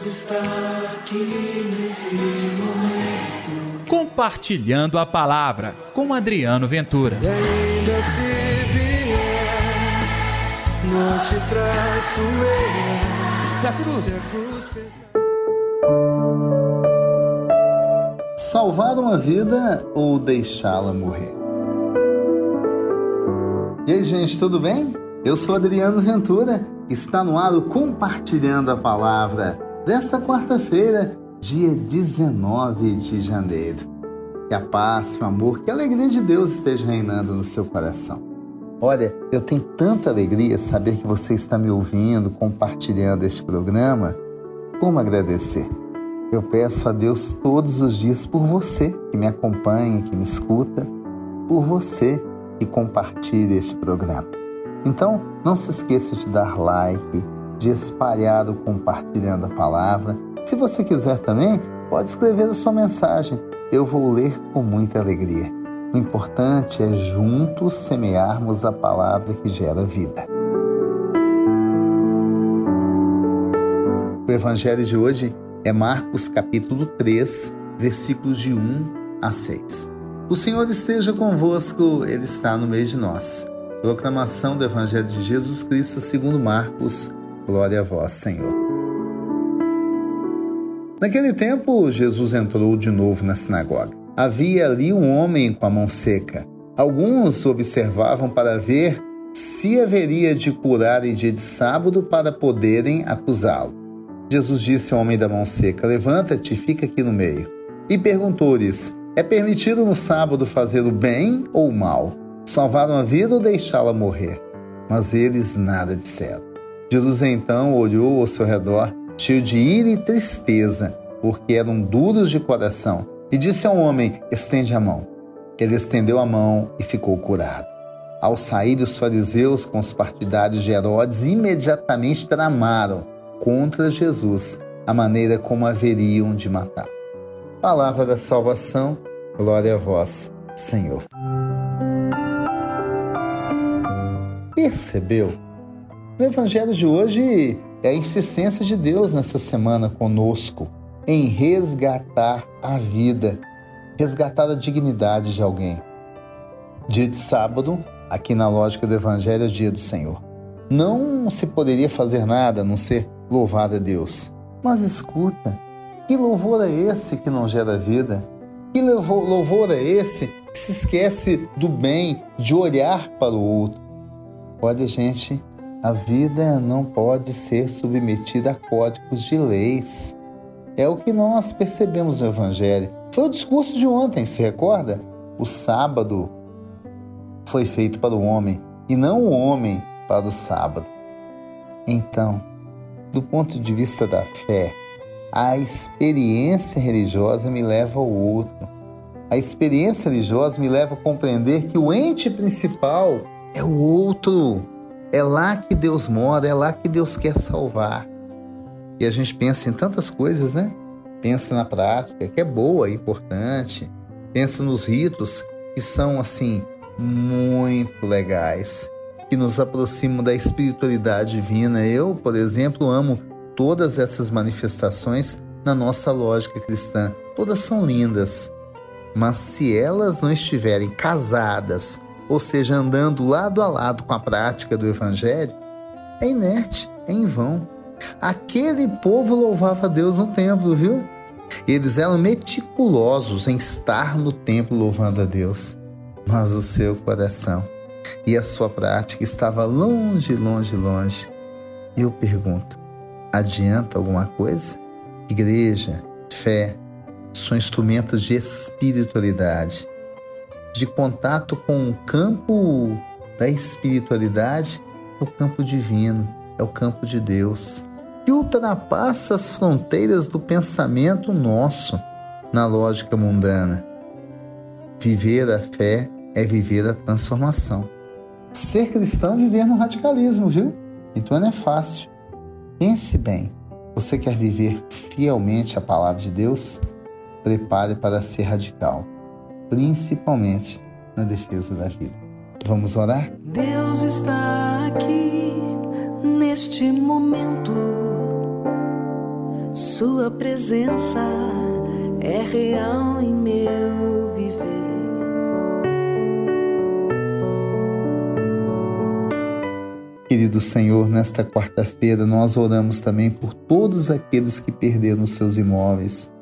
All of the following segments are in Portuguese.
Deus está aqui nesse momento. Compartilhando a palavra com Adriano Ventura. E ainda se vier, não te traço eu. Se a cruz. Se a cruz pesar. Salvar uma vida ou deixá-la morrer? E aí, gente, tudo bem? Eu sou Adriano Ventura, está no ar o Compartilhando a Palavra desta quarta-feira, dia 19 de janeiro. Que a paz, o amor, que a alegria de Deus esteja reinando no seu coração. Olha, eu tenho tanta alegria saber que você está me ouvindo, compartilhando este programa. Como agradecer? Eu peço a Deus todos os dias por você que me acompanha, que me escuta, por você que compartilha este programa. Então, não se esqueça de dar like, de espalhar o compartilhando a palavra. Se você quiser também, pode escrever a sua mensagem. Eu vou ler com muita alegria. O importante é juntos semearmos a palavra que gera vida. O evangelho de hoje é Marcos capítulo 3, versículos de 1 a 6. O Senhor esteja convosco, Ele está no meio de nós. Proclamação do Evangelho de Jesus Cristo segundo Marcos. Glória a vós, Senhor. Naquele tempo, Jesus entrou de novo na sinagoga. Havia ali um homem com a mão seca. Alguns observavam para ver se haveria de curar em dia de sábado para poderem acusá-lo. Jesus disse ao homem da mão seca: Levanta-te e fica aqui no meio. E perguntou-lhes: É permitido no sábado fazer o bem ou o mal? Salvar uma vida ou deixá-la morrer? Mas eles nada disseram. Jesus então olhou ao seu redor, cheio de ira e tristeza, porque eram duros de coração, e disse ao homem: Estende a mão. Ele estendeu a mão e ficou curado. Ao sair os fariseus com os partidários de Herodes, imediatamente tramaram contra Jesus a maneira como haveriam de matar. Palavra da salvação, glória a vós, Senhor. Percebeu? No Evangelho de hoje é a insistência de Deus nessa semana conosco em resgatar a vida, resgatar a dignidade de alguém. Dia de sábado, aqui na lógica do Evangelho, é dia do Senhor. Não se poderia fazer nada a não ser louvar a Deus. Mas escuta, que louvor é esse que não gera vida? Que louvor é esse que se esquece do bem, de olhar para o outro? Olha, gente, a vida não pode ser submetida a códigos de leis. É o que nós percebemos no Evangelho. Foi o discurso de ontem, se recorda? O sábado foi feito para o homem e não o homem para o sábado. Então, do ponto de vista da fé, a experiência religiosa me leva ao outro. A experiência religiosa me leva a compreender que o ente principal é o outro. É lá que Deus mora, é lá que Deus quer salvar. E a gente pensa em tantas coisas, né? Pensa na prática, que é boa, é importante. Pensa nos ritos, que são, assim, muito legais, que nos aproximam da espiritualidade divina. Eu, por exemplo, amo todas essas manifestações na nossa lógica cristã. Todas são lindas. Mas se elas não estiverem casadas ou seja, andando lado a lado com a prática do Evangelho, é inerte, é em vão. Aquele povo louvava a Deus no templo, viu? Eles eram meticulosos em estar no templo louvando a Deus, mas o seu coração e a sua prática estava longe, longe, longe. E eu pergunto: adianta alguma coisa? Igreja, fé, são instrumentos de espiritualidade de contato com o campo da espiritualidade, é o campo divino, é o campo de Deus, que ultrapassa as fronteiras do pensamento nosso na lógica mundana. Viver a fé é viver a transformação. Ser cristão é viver no radicalismo, viu? Então não é fácil. Pense bem. Você quer viver fielmente a palavra de Deus? Prepare para ser radical principalmente na defesa da vida. Vamos orar? Deus está aqui neste momento. Sua presença é real em meu viver. Querido Senhor, nesta quarta-feira nós oramos também por todos aqueles que perderam seus imóveis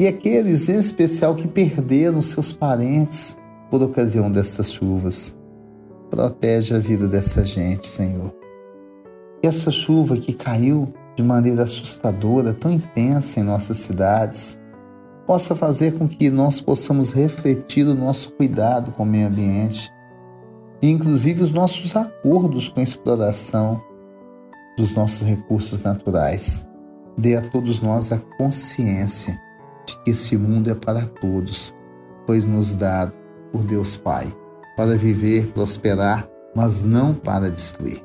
e aqueles em especial que perderam seus parentes por ocasião destas chuvas. Protege a vida dessa gente, Senhor. E essa chuva que caiu de maneira assustadora, tão intensa em nossas cidades, possa fazer com que nós possamos refletir o nosso cuidado com o meio ambiente e, inclusive, os nossos acordos com a exploração dos nossos recursos naturais. Dê a todos nós a consciência que esse mundo é para todos, pois nos dado por Deus Pai, para viver, prosperar, mas não para destruir.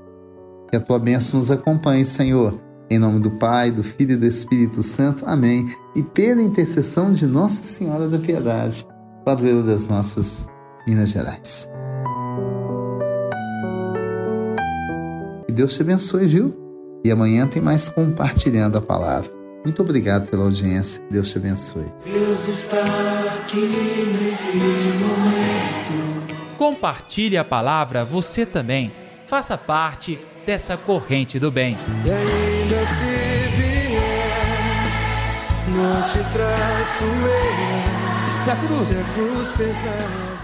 Que a tua bênção nos acompanhe, Senhor em nome do Pai, do Filho e do Espírito Santo. Amém. E pela intercessão de Nossa Senhora da Piedade, padroeira das nossas Minas Gerais. Que Deus te abençoe, viu? E amanhã tem mais compartilhando a palavra. Muito obrigado pela audiência. Deus te abençoe. Deus está aqui nesse momento. Compartilhe a palavra você também. Faça parte dessa corrente do bem. E ainda se vier, não te traço eu. Se a cruz Se a cruz pesar.